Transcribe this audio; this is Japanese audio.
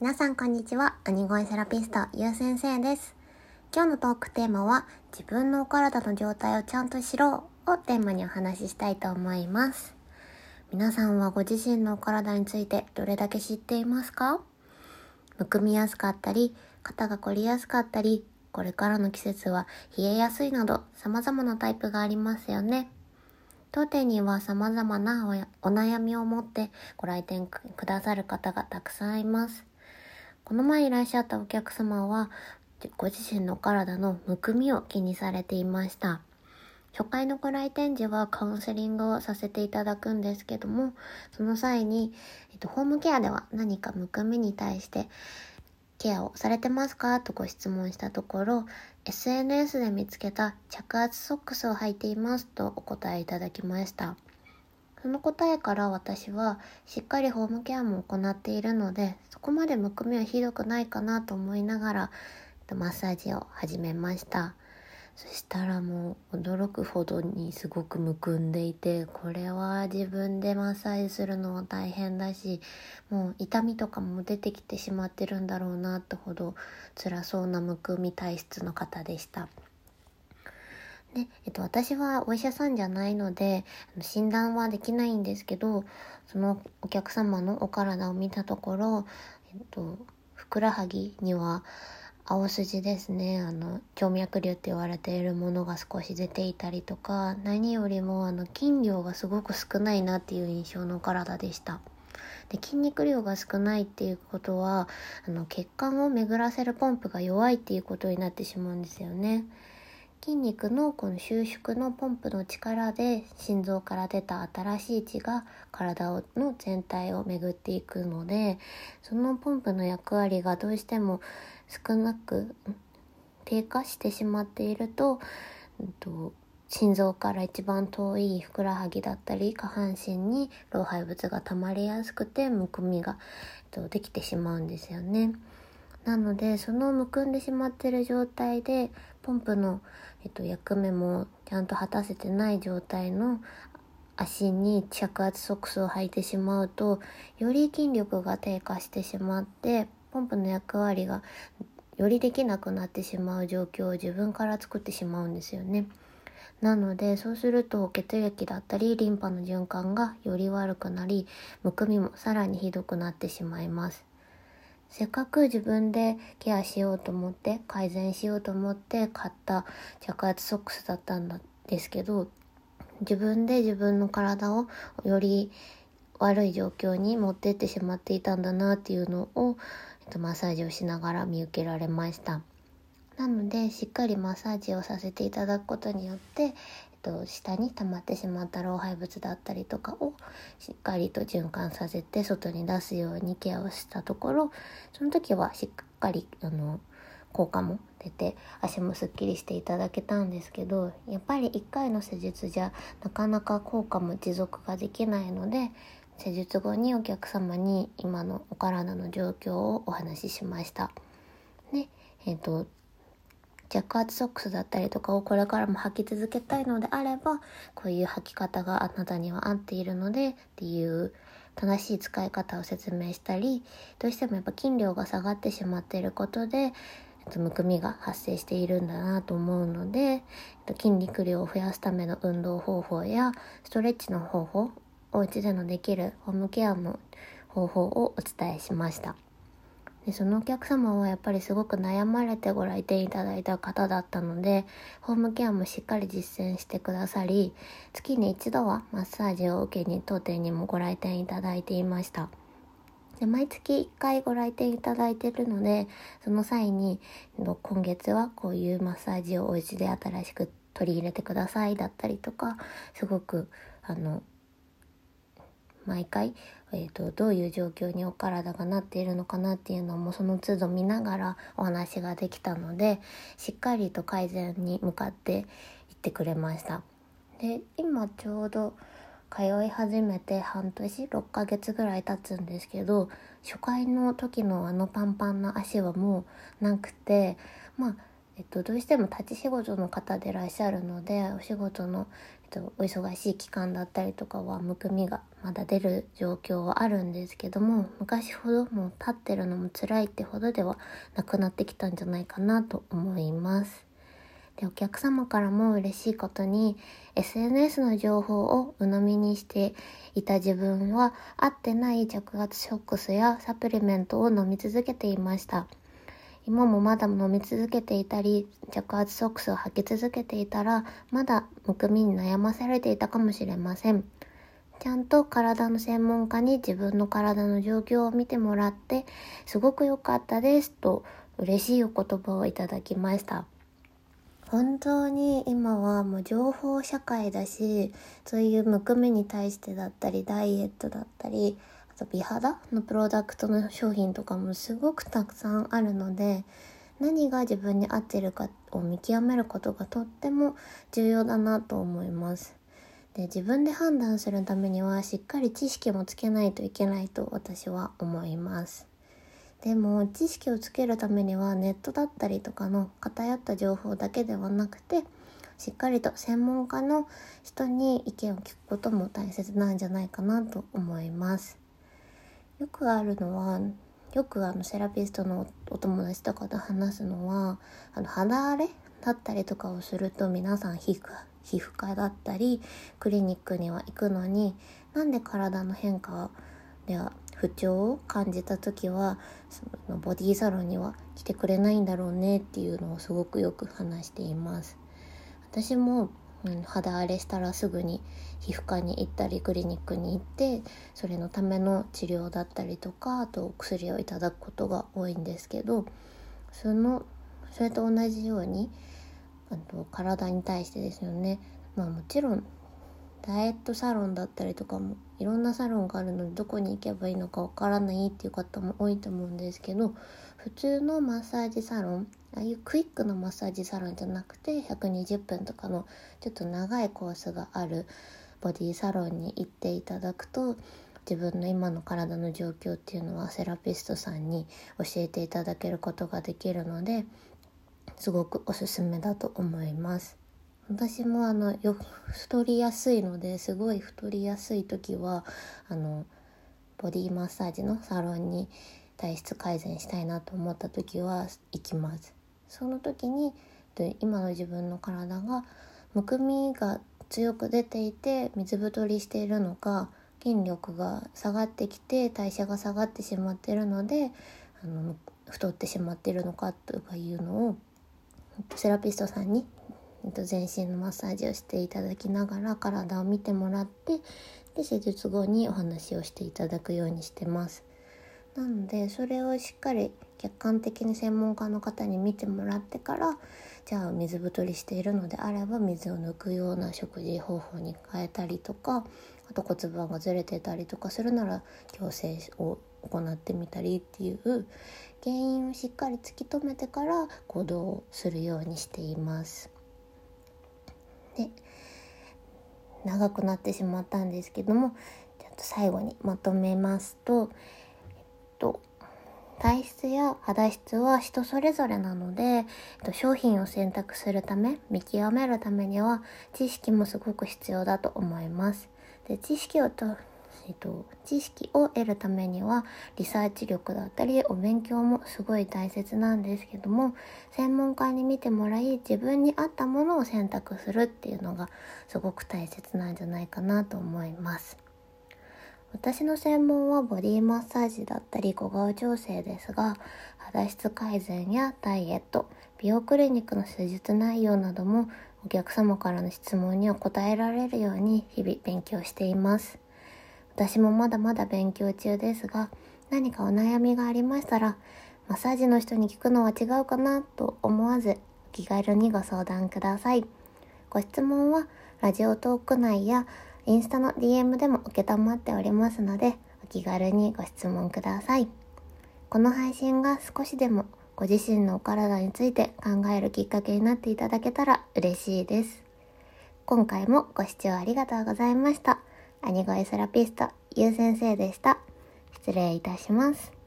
皆さんこんにちは。鬼越セラピスト、ゆう先生です。今日のトークテーマは、自分のお体の状態をちゃんと知ろうをテーマにお話ししたいと思います。皆さんはご自身のお体についてどれだけ知っていますか？むくみやすかったり、肩が凝りやすかったり、これからの季節は冷えやすいなど様々なタイプがありますよね。当店には様々なお悩みを持ってご来店くださる方がたくさんいます。この前いらっしゃったお客様は、ご自身の体のむくみを気にされていました。初回のご来店時はカウンセリングをさせていただくんですけども、その際に、えっと、ホームケアでは何かむくみに対してケアをされてますかとご質問したところ、SNS で見つけた着圧ソックスを履いていますとお答えいただきました。その答えから私はしっかりホームケアも行っているのでそこまでむくみはひどくないかなと思いながらマッサージを始めましたそしたらもう驚くほどにすごくむくんでいてこれは自分でマッサージするのは大変だしもう痛みとかも出てきてしまってるんだろうなってほど辛そうなむくみ体質の方でした。で、えっと、私はお医者さんじゃないので、診断はできないんですけど、そのお客様のお体を見たところ、えっと、ふくらはぎには、青筋ですね、あの、静脈瘤って言われているものが少し出ていたりとか、何よりもあの、筋量がすごく少ないなっていう印象のお体でした。で筋肉量が少ないっていうことはあの血管を巡らせるポンプが弱いっていうことになってしまうんですよね。筋肉のこの収縮のポンプの力で心臓から出た新しい血が体の全体を巡っていくのでそのポンプの役割がどうしても少なく低下してしまっていると、と心臓から一番遠いふくらはぎだったり下半身に老廃物が溜まりやすくてむくみが、と、できてしまうんですよね。なのでそのむくんでしまってる状態でポンプの、えっと、役目もちゃんと果たせてない状態の足に着圧ソックスを履いてしまうとより筋力が低下してしまってポンプの役割がよりできなくなってしまう状況を自分から作ってしまうんですよね。なのでそうすると血液だったりリンパの循環がより悪くなりむくみもさらにひどくなってしまいます。せっかく自分でケアしようと思って改善しようと思って買った着圧ソックスだったんですけど自分で自分の体をより悪い状況に持ってってしまっていたんだなっていうのを、えっと、マッサージをしながら見受けられました。なのでしっかりマッサージをさせていただくことによって、と、下に溜まってしまった老廃物だったりとかをしっかりと循環させて外に出すようにケアをしたところその時はしっかりあの効果も出て足もすっきりしていただけたんですけどやっぱり1回の施術じゃなかなか効果も持続ができないので施術後にお客様に今のお体の状況をお話ししました。で、えっ、ー、と着圧ソックスだったりとかをこれからも履き続けたいのであればこういう履き方があなたには合っているのでっていう正しい使い方を説明したりどうしてもやっぱ筋量が下がってしまっていることでむくみが発生しているんだなと思うので筋肉量を増やすための運動方法やストレッチの方法お家でのできるホームケアの方法をお伝えしました。でそのお客様はやっぱりすごく悩まれてご来店いただいた方だったのでホームケアもしっかり実践してくださり月に一度はマッサージを受けに当店にもご来店いただいていました。で毎月1回ご来店いただいているのでその際に今月はこういうマッサージをお家で新しく取り入れてくださいだったりとかすごくあの毎回、えーと、どういう状況にお体がなっているのかなっていうのもその都度見ながらお話ができたのでしっかりと改善に向かっていってくれました。で今ちょうど通い始めて半年6ヶ月ぐらい経つんですけど初回の時のあのパンパンな足はもうなくてまあえっと、どうしても立ち仕事の方でいらっしゃるのでお仕事の、と、お忙しい期間だったりとかはむくみがまだ出る状況はあるんですけども昔ほどもう立ってるのも辛いってほどではなくなってきたんじゃないかなと思います。でお客様からも嬉しいことに SNS の情報を鵜呑みにしていた自分は合ってない着圧ショックスやサプリメントを飲み続けていました。今もまだ飲み続けていたり着圧ソックスを履き続けていたらまだむくみに悩まされていたかもしれません。ちゃんと体の専門家に自分の体の状況を見てもらってすごく良かったですと嬉しいお言葉をいただきました。本当に今はもう情報社会だしそういうむくみに対してだったりダイエットだったりと美肌？のプロダクトの商品とかもすごくたくさんあるので何が自分に合ってるかを見極めることがとっても重要だなと思います。で自分で判断するためにはしっかり知識もつけないといけないと私は思います。でも知識をつけるためにはネットだったりとかの偏った情報だけではなくてしっかりと専門家の人に意見を聞くことも大切なんじゃないかなと思います。よくあるのはよくあのセラピストのお友達とかと話すのはあの肌荒れだったりとかをすると皆さん皮膚皮膚科だったりクリニックには行くのになんで体の変化では不調を感じた時はそのボディーサロンには来てくれないんだろうねっていうのをすごくよく話しています。私も、うん、肌荒れしたらすぐに皮膚科に行ったりクリニックに行ってそれのための治療だったりとかあと薬をいただくことが多いんですけどそのそれと同じようにあと体に対してですよね。まあもちろんダイエットサロンだったりとかもいろんなサロンがあるのでどこに行けばいいのかわからないっていう方も多いと思うんですけど普通のマッサージサロンああいうクイックのマッサージサロンじゃなくて120分とかのちょっと長いコースがあるボディサロンに行っていただくと自分の今の体の状況っていうのはセラピストさんに教えていただけることができるのですごくおすすめだと思います。私もあのよ太りやすいのですごい太りやすい時はあのボディマッサージのサロンに体質改善したいなと思った時は行きます。その時に今の自分の体がむくみが強く出ていて水太りしているのか筋力が下がってきて代謝が下がってしまってるのであの太ってしまってるのかとかいうのをセラピストさんにえっと全身のマッサージをしていただきながら体を見てもらってで施術後にお話をしていただくようにしてます。なのでそれをしっかり客観的に専門家の方に見てもらってからじゃあ水太りしているのであれば水を抜くような食事方法に変えたりとかあと骨盤がずれてたりとかするなら矯正を行ってみたりっていう原因をしっかり突き止めてから行動するようにしています。で長くなってしまったんですけどもちょっと最後にまとめますと、えっと、体質や肌質は人それぞれなので、えっと、商品を選択するため見極めるためには知識もすごく必要だと思います。で知識をとえっと、知識を得るためにはリサーチ力だったりお勉強もすごい大切なんですけども専門家に見てもらい自分に合ったものを選択するっていうのがすごく大切なんじゃないかなと思います。私の専門はボディマッサージだったり小顔調整ですが肌質改善やダイエット美容クリニックの施術内容などもお客様からの質問には答えられるように日々勉強しています。私もまだまだ勉強中ですが、何かお悩みがありましたら、マッサージの人に聞くのは違うかなと思わず、気軽にご相談ください。ご質問は、ラジオトーク内やインスタの DM でも承っておりますので、お気軽にご質問ください。この配信が少しでもご自身のお体について考えるきっかけになっていただけたら嬉しいです。今回もご視聴ありがとうございました。アニゴイセラピスト、ゆう先生でした。失礼いたします。